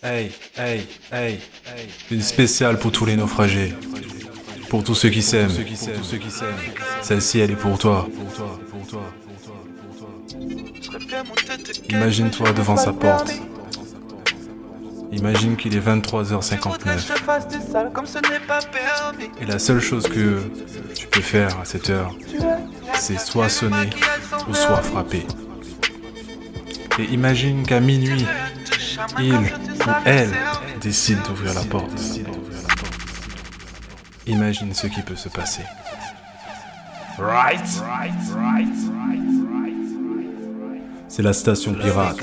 Hey, hey, hey, Une spéciale pour tous les naufragés. Pour tous ceux qui s'aiment. Celle-ci, elle est pour toi. Imagine-toi devant sa porte. Imagine qu'il est 23h59. Et la seule chose que tu peux faire à cette heure, c'est soit sonner ou soit frapper. Et imagine qu'à minuit, il ou elle décide d'ouvrir la porte. Imagine ce qui peut se passer. Right? C'est la station pirate.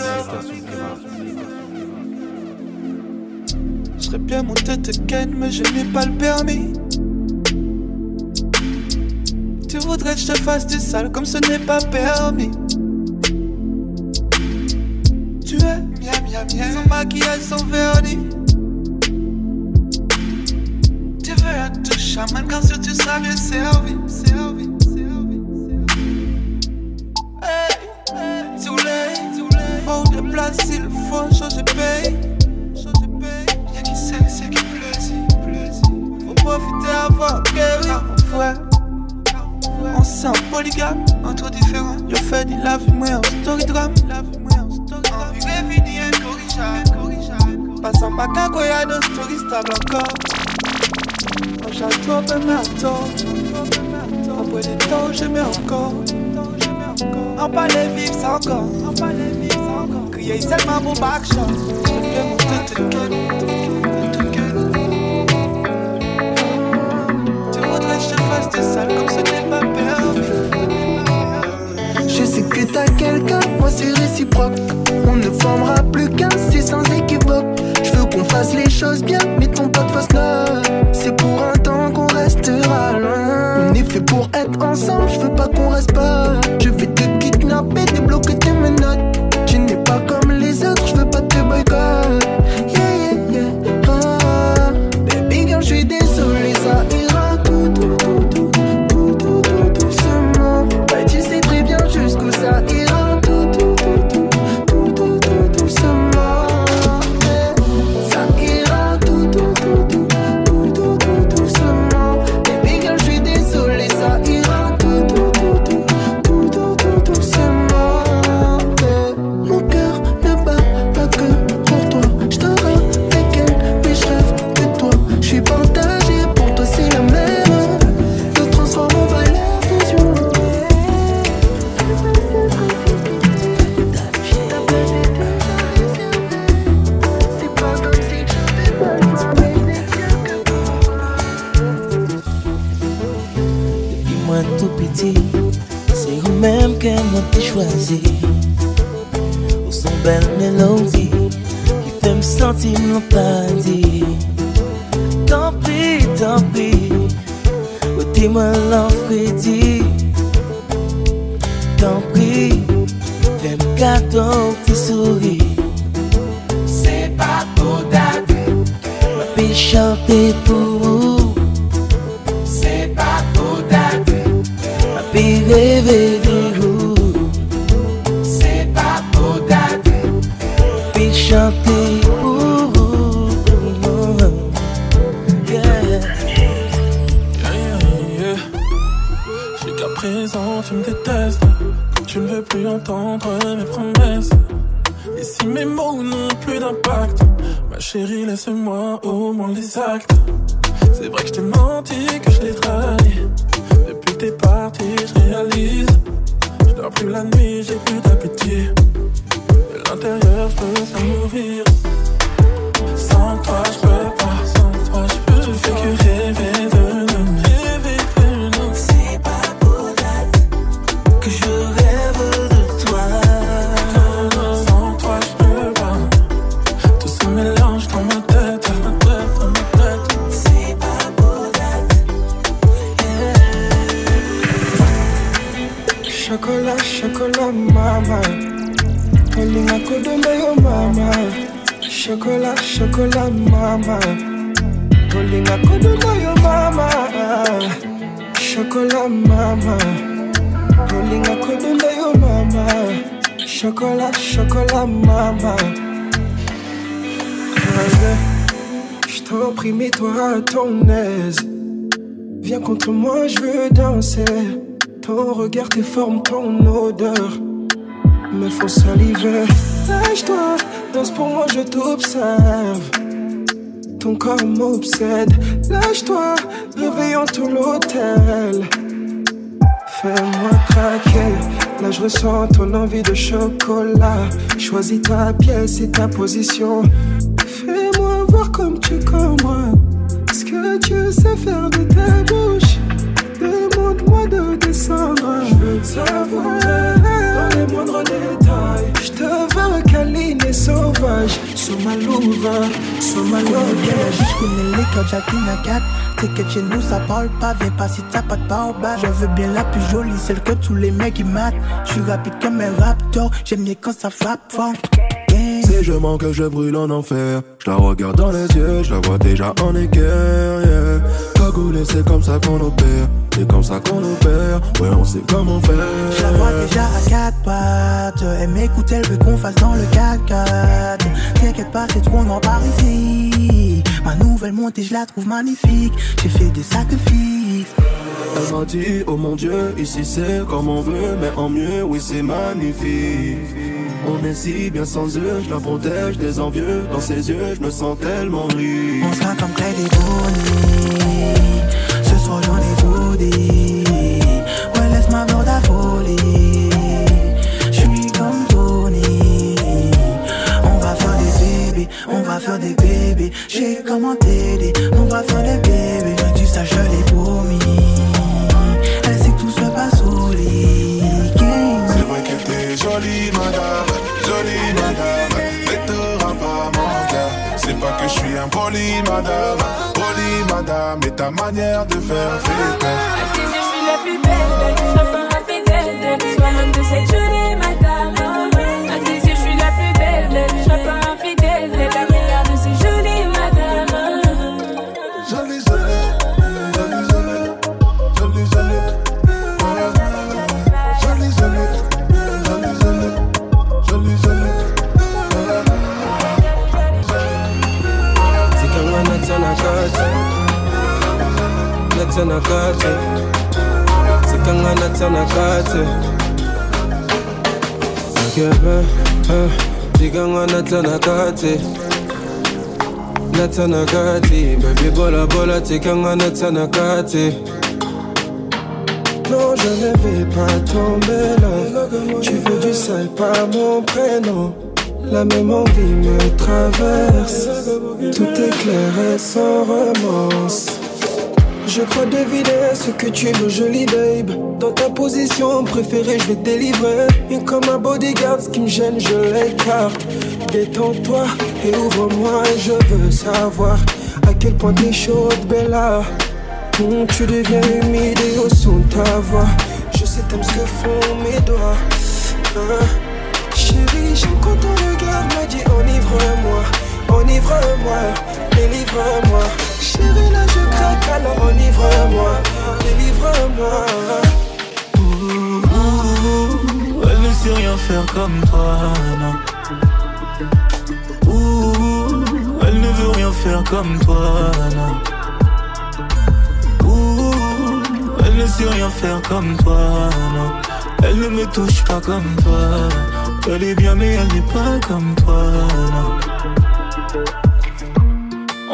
Je serais bien monté te ken, mais je n'ai pas le permis. Tu voudrais que je te fasse du sale comme ce n'est pas permis. Maquillage, son vernis. Tu veux être chaman car si tu savais servir, servir, faut de place, il faut changer paye. Y'a qui sait, c'est qui plaisir, Faut profiter avant guéri. Ouais. On sent polygame, entre différents. Je fais du la vie, moi, en story drame. La vie, moi, incorrigeable. Passant ma cagoya de story stable encore. On château, ben, mais attends. Après des temps, mets encore. En palais vivre, c'est encore. Crier seulement pour back shot. Mon tête, Tu voudrais que je fasse du sale comme n'est pas permis. Je sais que t'as quelqu'un, moi c'est réciproque. On ne formera plus qu'un, c'est sans équivoque. Qu'on fasse les choses bien, mettons pas de fausse. C'est pour un temps qu'on restera loin. On est fait pour être ensemble, je veux pas qu'on reste pas. Je vais te kidnapper, débloquer tes menottes. Présent, tu me détestes. Tu ne veux plus entendre mes promesses. Et si mes mots n'ont plus d'impact, ma chérie, laisse-moi au moins les actes. C'est vrai que je t'ai menti, que je l'ai trahi. Depuis que t'es parti, je réalise. Je dors plus la nuit, j'ai plus d'appétit. De l'intérieur, je peux mourir. Sans toi, je peux pas. Sans toi, je peux. Je fais que rêver chocolat, mama. Olinga kodumba yo mama. Chocolat, chocolat, mama. Olinga kodumba yo mama. Chocolat, mama. Olinga kodumba yo mama. Chocolat, chocolat, mama. t'en prie, mets-toi à ton aise. Viens contre moi, je veux danser. Ton regard, tes formes, ton odeur me font saliver. Lâche-toi, danse pour moi, je t'observe. Ton corps m'obsède. Lâche-toi, réveillons tout l'hôtel. Fais-moi craquer. Là, je ressens ton envie de chocolat. Choisis ta pièce et ta position. Fais-moi voir comme tu comprends ce que tu sais faire de ta Je veux te savoir dans les moindres détails. Je te veux câline et sauvage. Sur ma louve, sur ma louve. Je connais les codes, à 4 T'inquiète chez nous ça parle pas. Viens pas si t'as pas de barbe. Je veux bien la plus jolie Celle que tous les mecs ils matent. Je suis rapide comme un raptor. J'aime mieux quand ça frappe fort. Si je manque je brûle en enfer. Je la regarde dans les yeux Je la vois déjà en équerre yeah. C'est comme ça qu'on opère C'est comme ça qu'on opère. Ouais on sait comment faire. Je la vois déjà à quatre pattes. Elle m'écoute elle veut qu'on fasse dans le 4x4 T'inquiète pas c'est trop noir par ici. Ma nouvelle montée je la trouve magnifique. J'ai fait des sacrifices. Elle m'a dit oh mon dieu ici c'est comme on veut Mais en mieux oui c'est magnifique. On est si bien sans eux, je la protège des envieux. Dans ses yeux, je me sens tellement riche. On sera comme et Bonnie. Ce soir j'en ai tout Ouais laisse-moi voir ta folie. Je suis comme Tony. On va faire des bébés, on va faire des bébés. J'ai comment t'aider, on va faire des bébés. Tu sais je l'ai promis Elle sait que tout se passe au lit. C'est vrai que t'es jolie madame, jolie madame je suis un poli madame Poli madame Et ta manière de faire fait peur À je suis la plus belle, serai pas infidèle. Sois même de cette jolie madame. À je suis la plus belle, je serai Natsana kate Zikanga natsana kate Akebe Zikanga natsana kate kate Baby bola bola Zikanga natsana kate Non, je ne vais pas tomber là. Tu veux du sale, pas mon prénom. La même envie me traverse. Tout est clair et sans romance. Je crois deviner ce que tu veux, jolie babe. Dans ta position préférée, je vais te délivrer. Et comme un bodyguard, ce qui me gêne, je l'écarte. Détends-toi et ouvre-moi, je veux savoir à quel point t'es chaude, Bella. Hum, tu deviens humide et au son de ta voix. Je sais, t'aimes ce que font mes doigts. Hein. Chérie, j'aime quand ton regard me dit enivre-moi, enivre-moi, délivre-moi. Chérie, là je craque, alors enivre-moi, délivre-moi. Elle ne sait rien faire comme toi, non. Ouh, elle ne veut rien faire comme toi, non. Ouh, elle ne sait rien faire comme toi, non. Elle ne me touche pas comme toi. Elle est bien, mais elle n'est pas comme toi, non.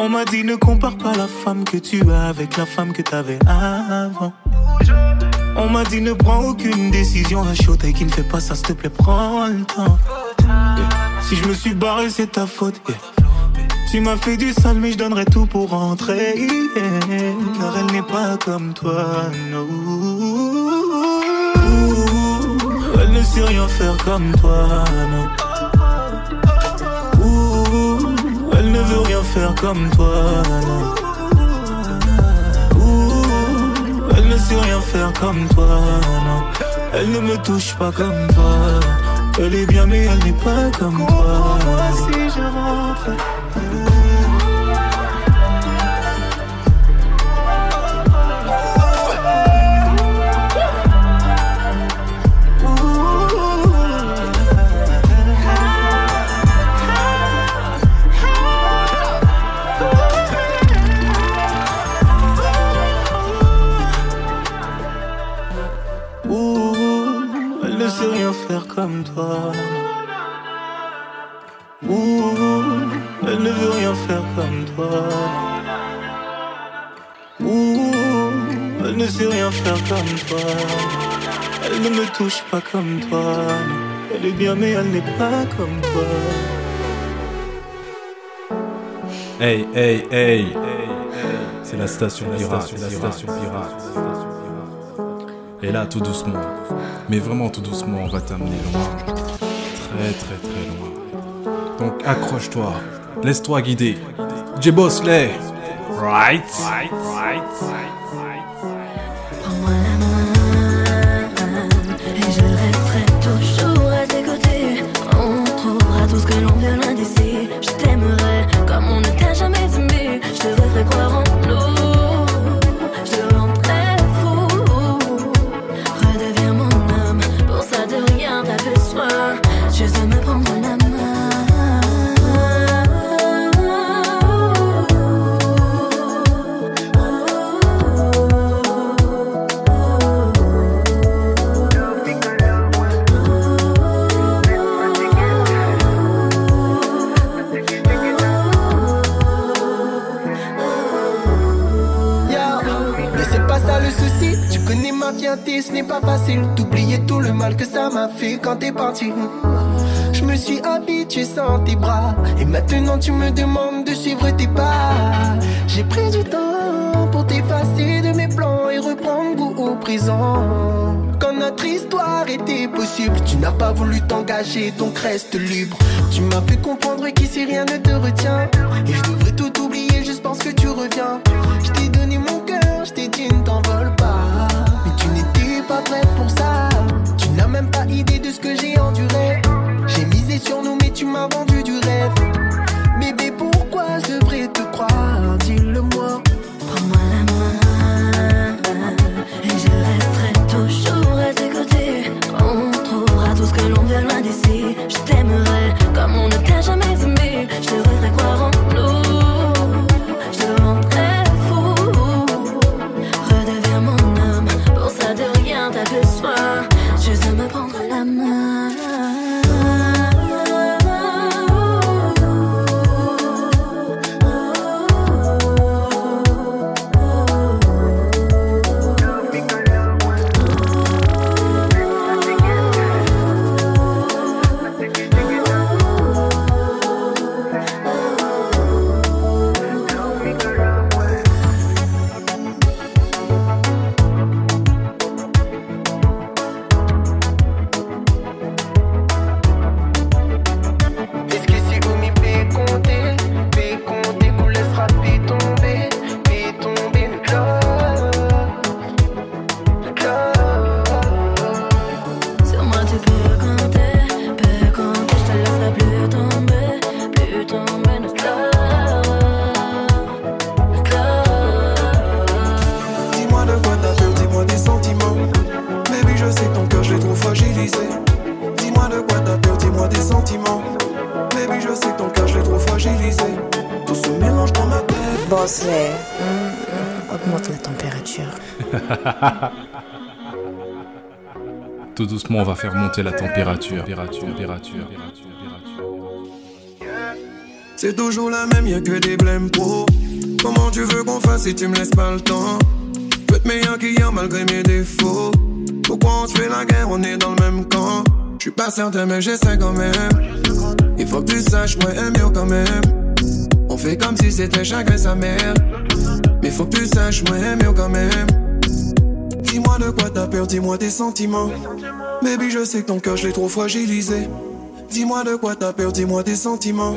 On m'a dit ne compare pas la femme que tu as avec la femme que t'avais avant. On m'a dit ne prends aucune décision à chaud et qui ne fait pas ça, s'il te plaît, prends le temps. Si je me suis barré, c'est ta faute. Tu m'as fait du sale, mais je donnerai tout pour rentrer. Car elle n'est pas comme toi, non. Elle ne sait rien faire comme toi, non. Faire comme toi, Elle ne sait rien faire comme toi. Elle ne me touche pas comme toi. Elle est bien, mais elle n'est pas comme toi. si je rentre. Elle ne sait rien faire comme toi. Elle ne me touche pas comme toi. Elle est bien, mais elle n'est pas comme toi. Hey, hey, hey, c'est la station pirate, c'est la station pirate. Et là, tout doucement, mais vraiment tout doucement, on va t'amener loin, très très très loin. Donc accroche-toi, laisse-toi guider. J Bosley, right? right, right, ce n'est pas facile d'oublier tout le mal que ça m'a fait quand t'es parti. Je me suis habitué sans tes bras. Et maintenant tu me demandes de suivre tes pas. J'ai pris du temps pour t'effacer de mes plans et reprendre goût au présent. Quand notre histoire était possible, tu n'as pas voulu t'engager, donc reste libre. Tu m'as fait comprendre qu'ici rien ne te retient. Et je devrais tout oublier juste parce que tu reviens. Je t'ai donné mon cœur, je t'ai dit ne t'envole pour ça. Tu n'as même pas idée de ce que j'ai enduré. J'ai misé sur nous, mais tu m'as vendu du rêve. Bébé, pourquoi je devrais te croire? Dis-le-moi. Prends-moi la main et je resterai toujours à tes côtés. On trouvera tout ce que l'on veut loin d'ici. Je t'aimerai Tout doucement, on va faire monter la température. C'est toujours la même, y'a que des blèmes pro. Comment tu veux qu'on fasse si tu me laisses pas le temps? Peut être meilleur qu'hier malgré mes défauts. Pourquoi on se fait la guerre, on est dans le même camp? Je suis pas certain, mais j'essaie quand même. Il faut que tu saches, moi, aime mieux quand même. On fait comme si c'était chacun sa mère. Mais faut que tu saches, moi, aime mieux quand même. Dis-moi de quoi t'as peur, dis-moi tes sentiments. Baby, je sais que ton cœur, je l'ai trop fragilisé. Dis-moi de quoi t'as peur, dis-moi tes sentiments.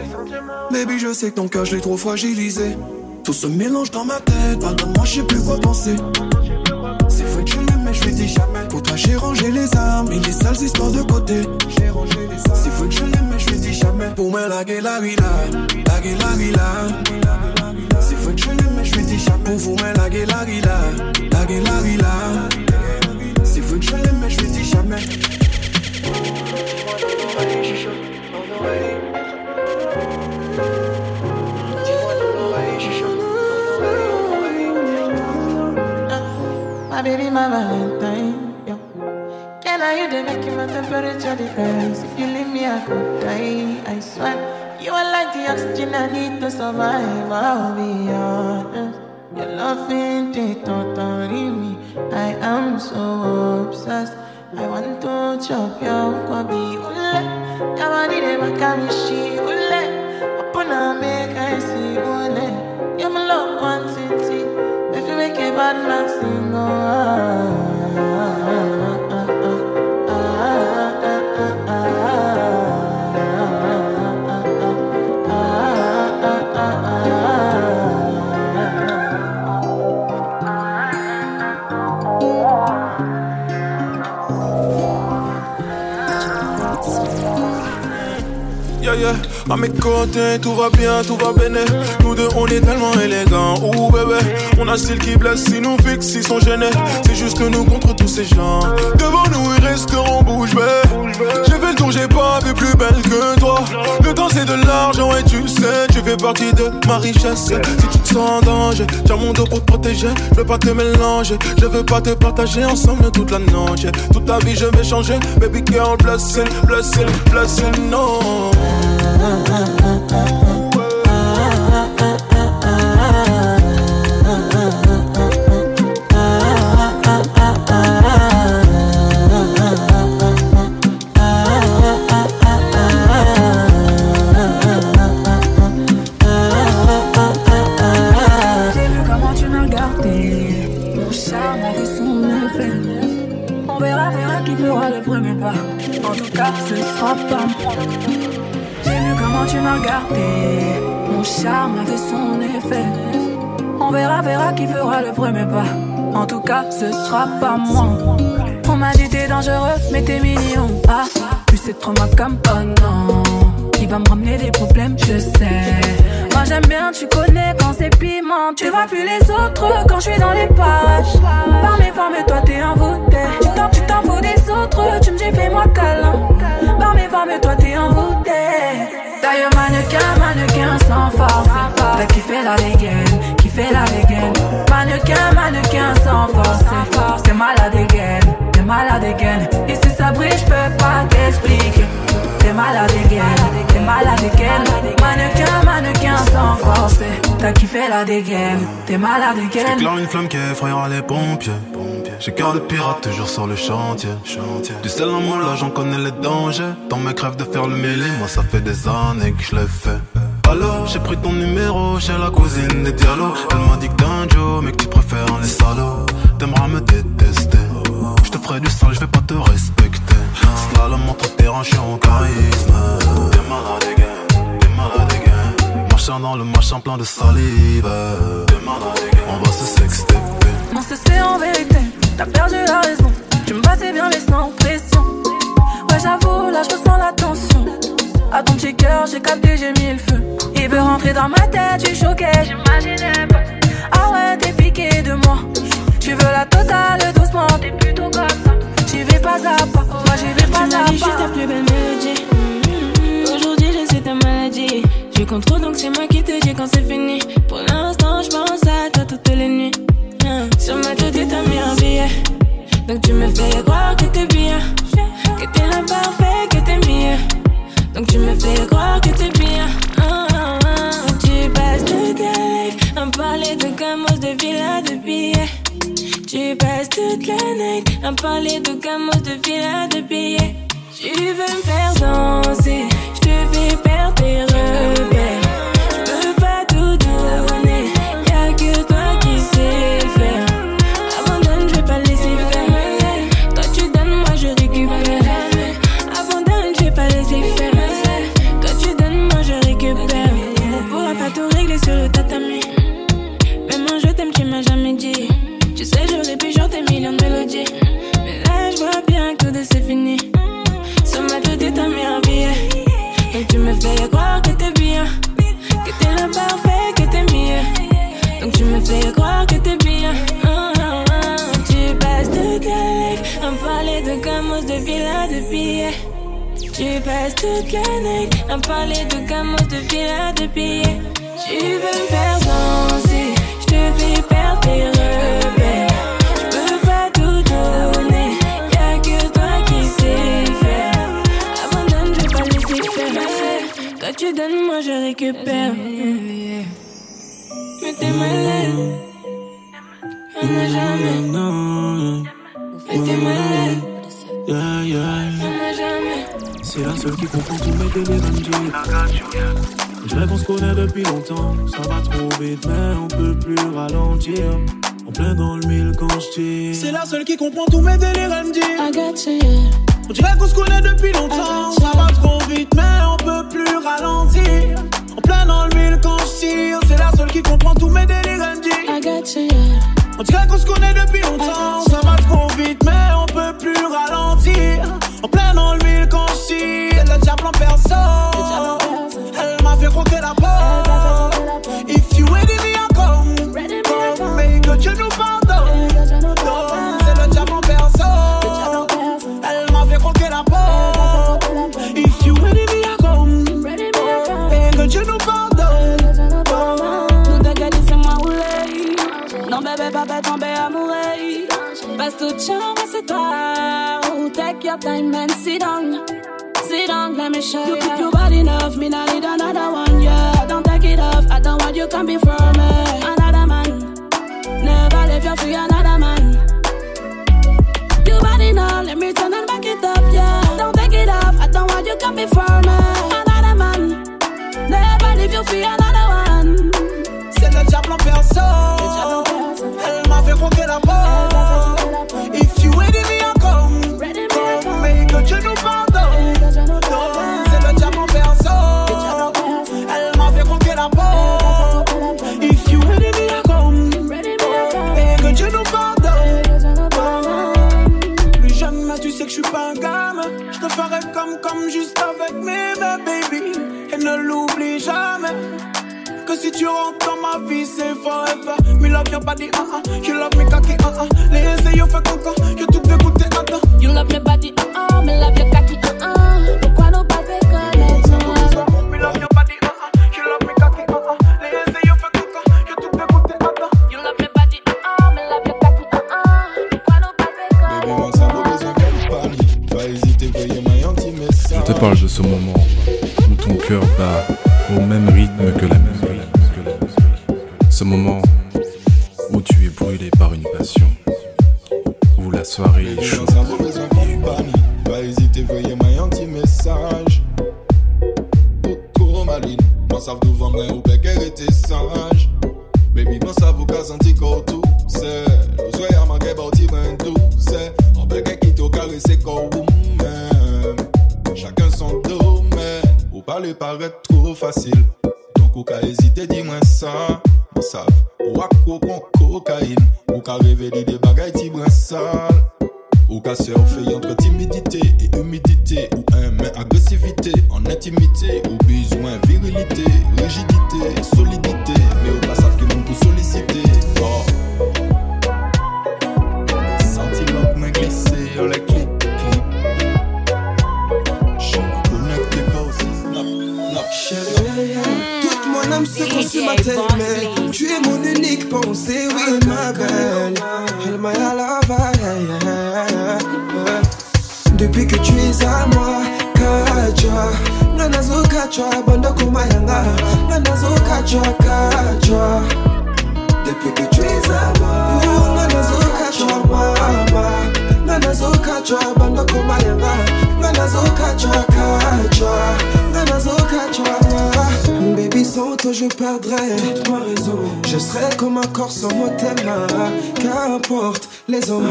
Baby, je sais que ton cœur, je l'ai trop fragilisé. Tout se mélange dans ma tête, pardonne-moi, je sais plus quoi penser. C'est vrai que je l'aime, mais je lui dis jamais. Pour toi, j'ai rangé les armes et les sales histoires de côté. J'ai rangé les armes. C'est vrai que je l'aime, mais je lui dis jamais. Pour moi, la gueule, la vie là. La gueule, la vie là. C'est vrai que je l'aime, Meti chak mou foun men lage lage la Lage lage la Se fwen chale men, jweti chak men My baby, my valentine yo. Girl, are you the making my temperature difference If you leave me, I could die, I swear. You are like the oxygen I need to survive. I'll be honest. Your love ain't it totally me. I am so obsessed. I want to chop your kwabi ule. Yamani de bakamishi ule. Open up, make I see ule. You're my love one city. If you make a bad man sing, oh, ah. À mes côtés, tout va bien, tout va bien. Nous deux, on est tellement élégants. Ouh, bébé, on a style qui blesse. Si nous fixe, ils sont gênés. C'est juste nous contre tous ces gens. Devant nous, ils resteront bouche bée. J'ai fait le tour, j'ai pas vu plus belle que toi. Le temps, c'est de l'argent et tu sais, tu fais partie de ma richesse. Si tu te sens en danger, tiens mon dos pour te protéger. Je pas te mélanger, je veux pas te partager ensemble toute la noche. Toute ta vie, je vais changer. Baby girl, blessing, blessing, blessing, no. Son effet. On verra, verra qui fera le premier pas. En tout cas, ce sera pas moi. J'ai vu comment tu m'as regardé. Mon charme a fait son effet. On verra, verra qui fera le premier pas. En tout cas, ce sera pas moi. On m'a dit t'es dangereux, mais t'es mignon. Ah, plus c'est trop ma cam, oh non. Va me ramener des problèmes, je sais. J'aime bien, tu connais quand c'est piment. Tu vois plus les autres quand je suis dans les pages. Par mes formes, toi t'es envoûté. Tu t'en, tu t'en fous des autres, tu me dis fais-moi câlin. Par mes formes, toi t'es envoûté. D'ailleurs, mannequin, mannequin sans force. T'as kiffé la dégaine, kiffé la dégaine. Mannequin, mannequin sans force. T'es malade again, t'es malade again. Et si ça brille, je peux pas t'expliquer. T'es malade again, t'es malade again. Mannequin, mannequin sans force. T'as kiffé la dégaine, t'es malade again. J'éclaire une flamme qui effrayera les pompiers. J'ai cœur de pirate toujours sur le chantier. Du sel en moi là j'en connais les dangers. Dans mes crèves de faire le mêlé, moi ça fait des années que je l'ai fait. Alors j'ai pris ton numéro chez la cousine des dialogues. Elle m'a dit que t'es un Joe, mais que tu préfères les salauds. Suis en charisme. T'es malade again, t'es malade again. Marchant dans le machin plein de salive. T'es malade again. On va se sexter. Non, ce c'est en vérité, t'as perdu la raison. Tu me passais bien, mais sans pression. Ouais, j'avoue, là, je ressens la tension. À ton petit cœur, j'ai capté, j'ai mis le feu. Il veut rentrer dans ma tête, suis choqué, j'imaginais pas. Ah ouais, t'es piqué de moi. Tu veux la totale doucement, t'es plutôt comme ça. J'y vais pas à pas, moi j'y vais Tu m'as à dit, je suis ta plus belle mélodie. Aujourd'hui, je suis ta maladie. Je contrôle, donc c'est moi qui te dis quand c'est fini. Pour l'instant, je pense à toi toutes les nuits. Hein. Sur ma tête, t'as mis un billet. Donc tu me fais croire que t'es bien. Que t'es l'imparfait, que t'es mieux. Donc tu me fais croire que t'es bien. Ah, ah, ah. Tu passes toute la life à parler de gamos, de villas, de billets. Tu passes toute la night à parler de gamos, de villas, de billets. Tu veux me faire danser, je te fais perdre tes repères. de canaille, un palais de gamos, de de billets. Tu veux me faire danser, je te fais perdre tes repères. Je peux pas tout donner, y'a que toi qui sais faire. Abandonne, je vais pas laisser faire. Toi tu donnes, moi je récupère. Mais t'es malade, on n'a jamais. C'est la seule qui comprend tous mes délires Je rêve qu'on se connaît depuis longtemps. Ça va trop vite mais on peut plus ralentir. En plein dans le mille quand je tire. C'est la seule qui comprend tous mes délires elle me dit I got you, yeah. On dirait qu'on se connaît depuis longtemps. Ça va trop vite mais on peut plus ralentir. En plein dans le mille quand je tire. C'est la seule qui comprend tous mes délires elle me dit I got you, yeah. On dirait qu'on se connaît depuis longtemps your time and sit down. Sit down, let me show you. You keep your body enough, me not need another one, yeah. Don't take it off, I don't want you come before me. Another man, never leave you for another man. Your body now, let me turn and back it up, yeah. Don't take it off, I don't want you come before me. Another man, never leave you for another body, uh uh. You love hésiter, dis-moi ça. Moi, ça, ou à quoi qu'on cocaïne. Ou qu'à révéler des bagailles, ti brin sale. Ou entre timidité et humidité Ou un mais agressivité en intimité Ou besoin virilité, rigidité, solidité Mais ou pas savent que nous pour solliciter oh. Âme se consume à t'aimer. Tu es mon unique pensée, oui, ma belle. Elle m'a à la vaille. Depuis que tu es à moi, kachwa. Nganazo kachwa, bando kumayanga. Nganazo kachwa, kachwa. Depuis que tu es à moi, oh, nganazo kachwa, mama. Nganazo kachwa, bando kumayanga. Nganazo kachwa, kachwa. Nganazo kachwa, Baby, sans toi je perdrais ma raison. Je serais comme un corps sans mot. Qu'importe les hommes.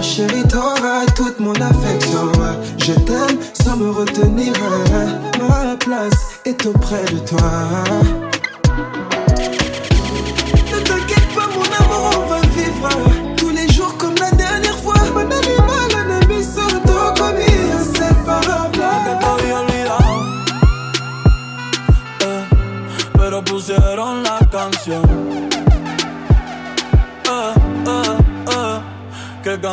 Chérie, t'auras toute mon affection. Je t'aime sans me retenir. Ma place est auprès de toi.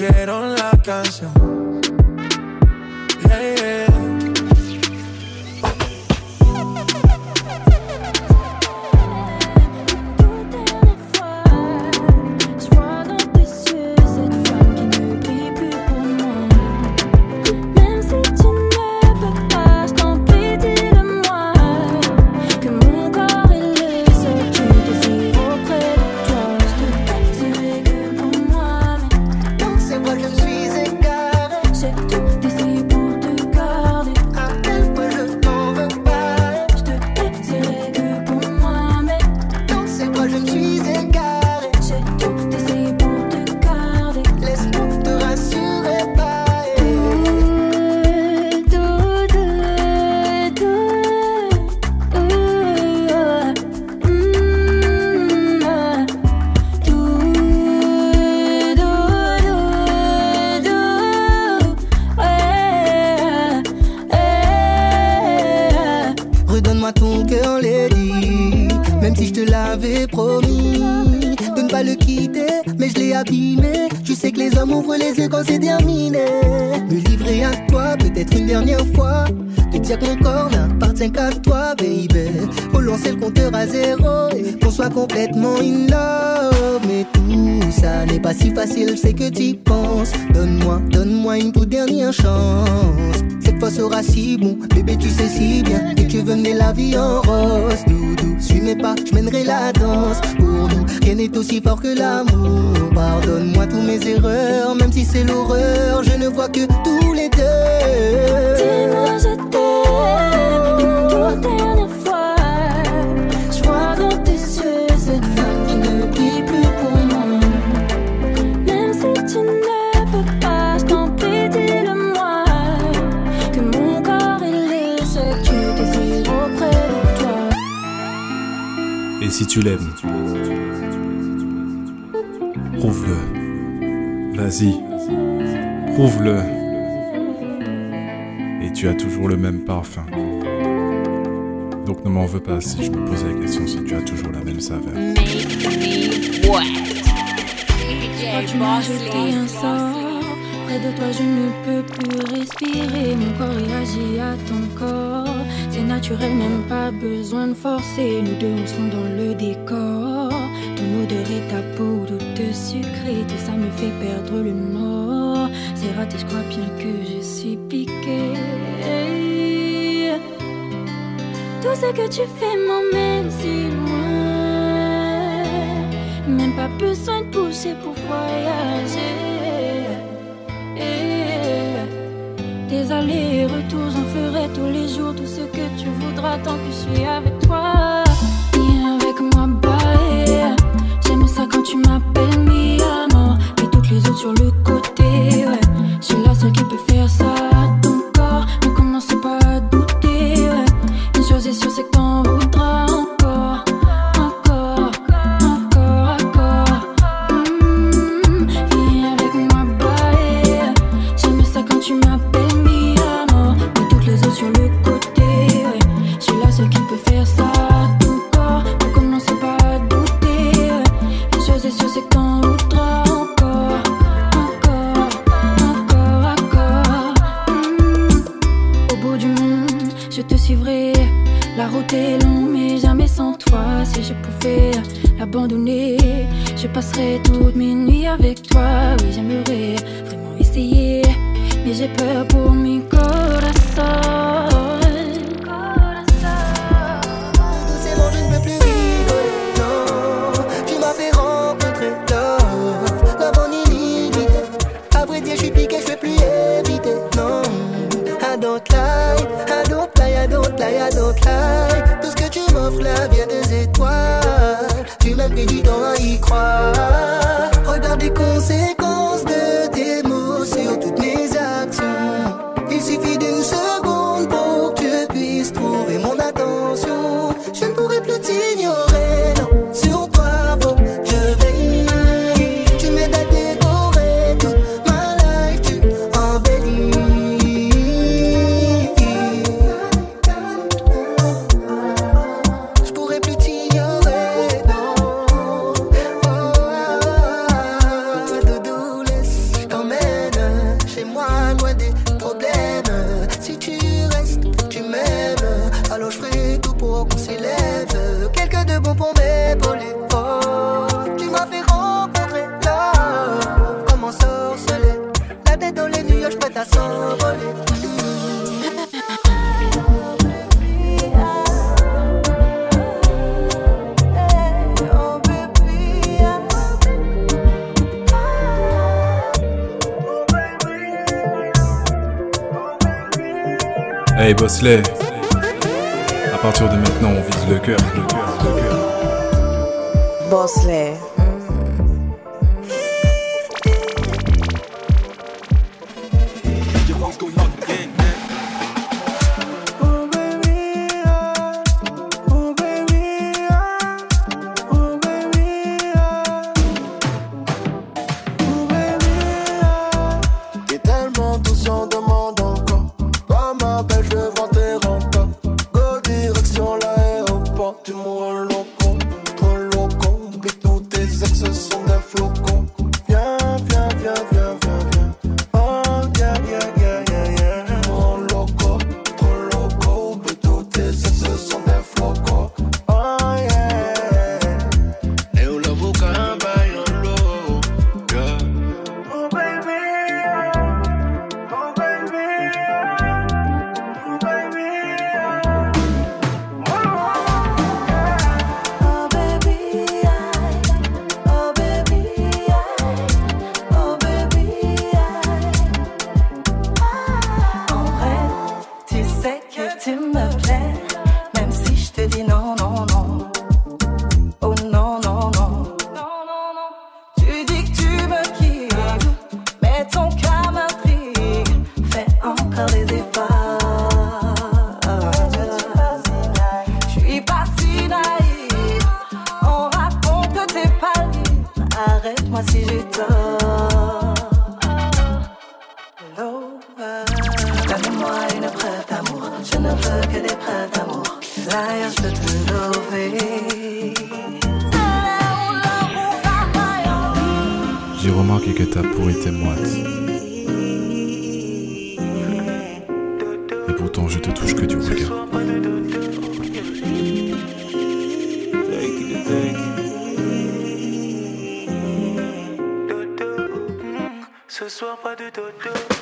pusieron la canción. De ne pas le quitter, mais je l'ai abîmé. Tu sais que les hommes ouvrent les yeux quand c'est terminé. Me livrer à toi, peut-être une dernière fois. Te dire que mon corps n'appartient qu'à toi, baby. Relancer le compteur à zéro et qu'on soit complètement in love. Mais tout ça n'est pas si facile, c'est que tu penses. Donne-moi, donne-moi une toute dernière chance. Fois sera si bon, bébé, tu sais si bien que tu veux mener la vie en rose. Doudou, suis mes pas, je mènerai la danse. Pour nous, rien n'est aussi fort que l'amour. Pardonne-moi tous mes erreurs, même si c'est l'horreur, je ne vois que tous les deux. Dis-moi je t'aime si tu l'aimes, prouve-le. Vas-y, prouve-le. Et tu as toujours le même parfum. Donc ne m'en veux pas si je me pose la question si tu as toujours la même saveur. Tu m'as un sort, près de toi je ne peux plus respirer. Mon corps réagit à ton corps. C'est naturel, même pas besoin de forcer. Nous deux on se dans le décor. Ton odeur et ta peau toute sucrée. Tout ça me fait perdre le nord. C'est raté, je crois bien que je suis piquée. Tout ce que tu fais m'emmène si loin. Même pas besoin de pousser pour voyager. Allers-retours, j'en ferai tous les jours tout ce que tu voudras tant que je suis avec toi. Viens avec moi, bye. J'aime ça quand tu m'appelles mi. Et toutes les autres sur le côté, ouais. La route est longue, mais jamais sans toi. Si je pouvais l'abandonner, je passerais toutes mes nuits avec toi. Oui, j'aimerais vraiment essayer, mais j'ai peur pour mes C'est 给你多一块。Hey Bosley, à partir de maintenant, on vise le cœur, le cœur, le cœur. Bosley. Ce soir, pas de dodo.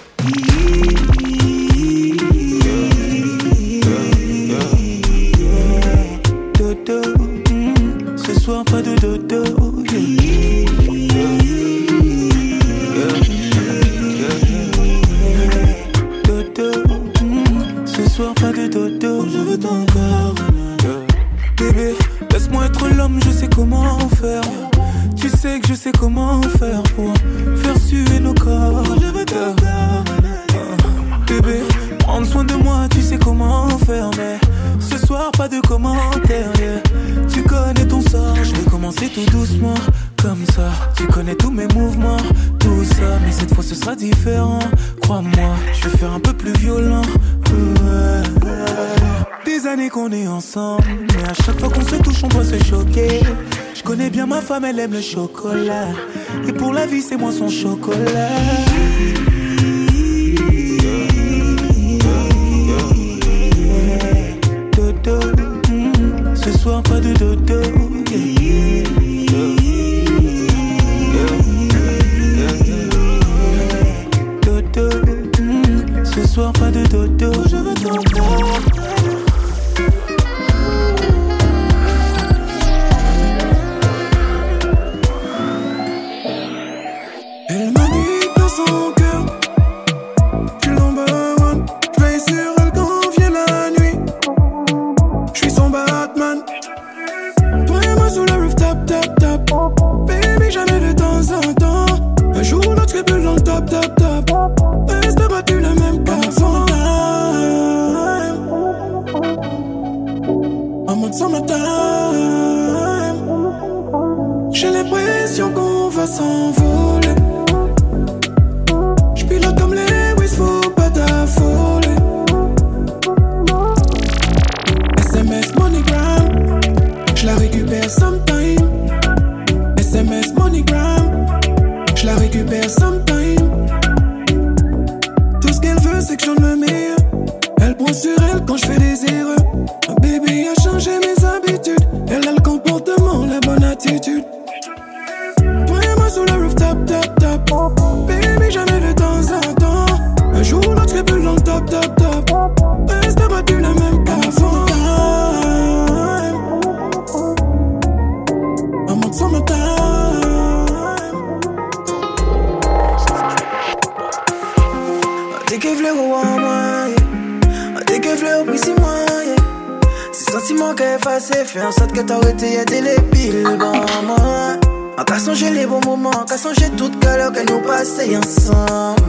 Que arrêté, y'a des les piles, bon moi? En qu'à songer les bons moments, en qu'à songer toute l'heure que nous passait ensemble.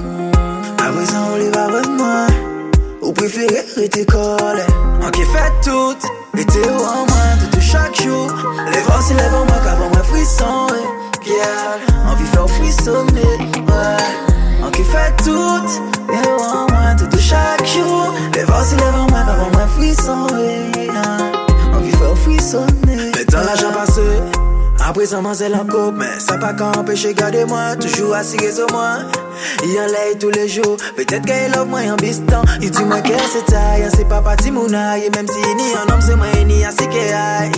À présent, on les va vraiment. Ou préférez rester collé. En qui fait tout, était ou en moins, tout chaque jour. Les vents se lèvent en moi, qu'avant moi frisson. Pierre, envie faire frissonner, ouais. En qui fait tout, et ou en moins, tout chaque jour. Les vents se lèvent en moi, qu'avant moi frisson, Mais dans l'argent passé. À présent, moi, c'est la coupe, mais ça pas qu'à empêcher garder moi. Toujours assis sur moi. Il en l'air tous les jours. Peut-être qu'elle love moi en bistant. Il dit moi qu'elle c'est taille. C'est pas parti mon. Même si ni un homme, c'est moi ni un aille.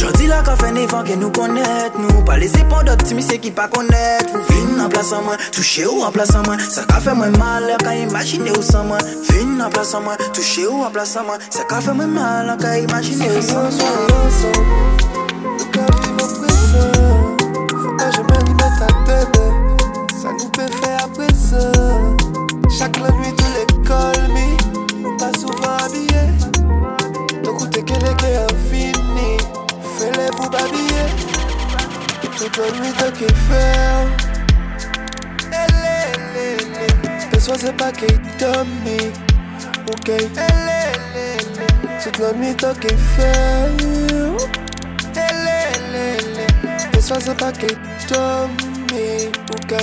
Jodi la ka fè nevan ke nou konet nou. Pa lese pon d'optimise ki pa konet. Fou fin nan plasan mwen, touche ou an plasan mwen. Sa ka fè mwen mal an ka imagine ou san mwen. Fin nan plasan mwen, touche ou an plasan mwen. Sa ka fè mwen mal an ka imagine ou san mwen. La nuit, t'as qu'à faire. Que soit c'est pas qu'elle dummy. Ok. Toute la nuit, t'as qu'à faire. Et ça c'est pas qu'elle dormit Ok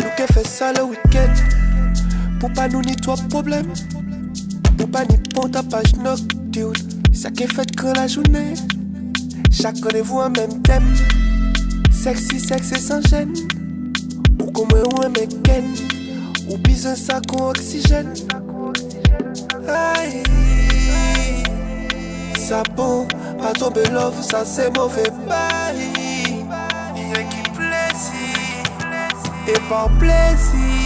Nous qui fait ça le week-end Pour pas nous ni toi problème Pour pas ni pour ta page nocturne Ça qui fait que la journée Chaque rendez-vous un même thème. Sexy, sexy sans gêne Ou comme ou un mec Ou besoin ça qu'on oxygène. Aïe. Ça bon, pas tomber love, ça c'est mauvais bail. Rien qui plaisir, et par plaisir.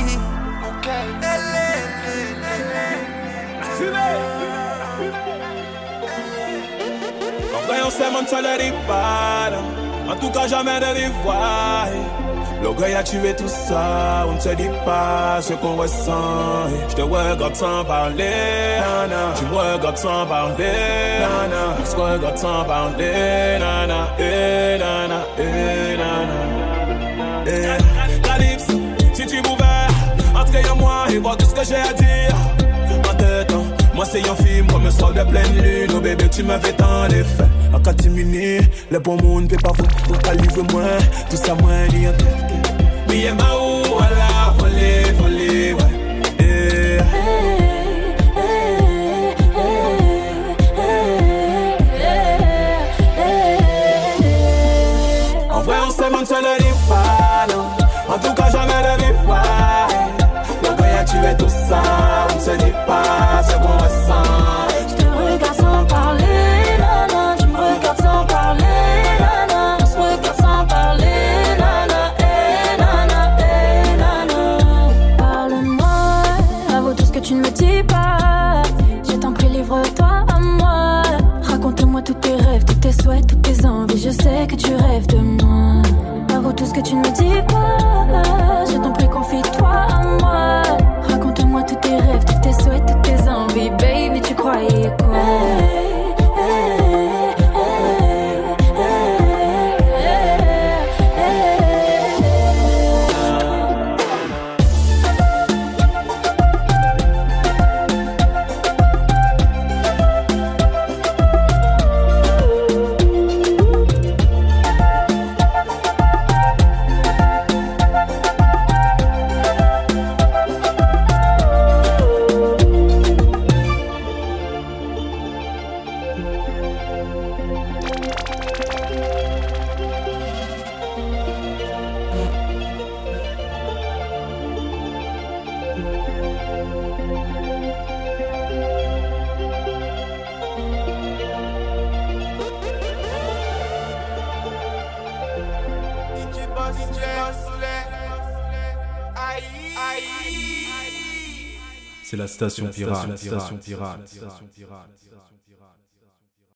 On s'aime, on ne pas. En tout cas, jamais de revoir. L'orgueil a tué tout ça, on ne se dit pas ce qu'on ressent. Je te regarde sans parler, nana. Tu me regardes sans parler, nana. On se regarde sans parler, nana. Eh, nana, eh, nana. Eh. Calix, si tu pouvais entrer en moi et voir tout ce que j'ai à dire. Moi c'est un film comme un soir de pleine lune. Oh bébé, tu m'avais tant d'effets. En catimini, le bon monde peut pas vous, vous qu'à livrer moi. Tout ça, moi, ni en tête. Livre-toi à moi. Raconte-moi tous tes rêves, tous tes souhaits, toutes tes envies. Je sais que tu rêves de moi. Avoue tout ce que tu ne me dis pas. Je t'en prie, confie-toi à moi. Raconte-moi tous tes rêves, tous tes souhaits, toutes tes envies. Baby, tu croyais quoi? C'est la station pirate.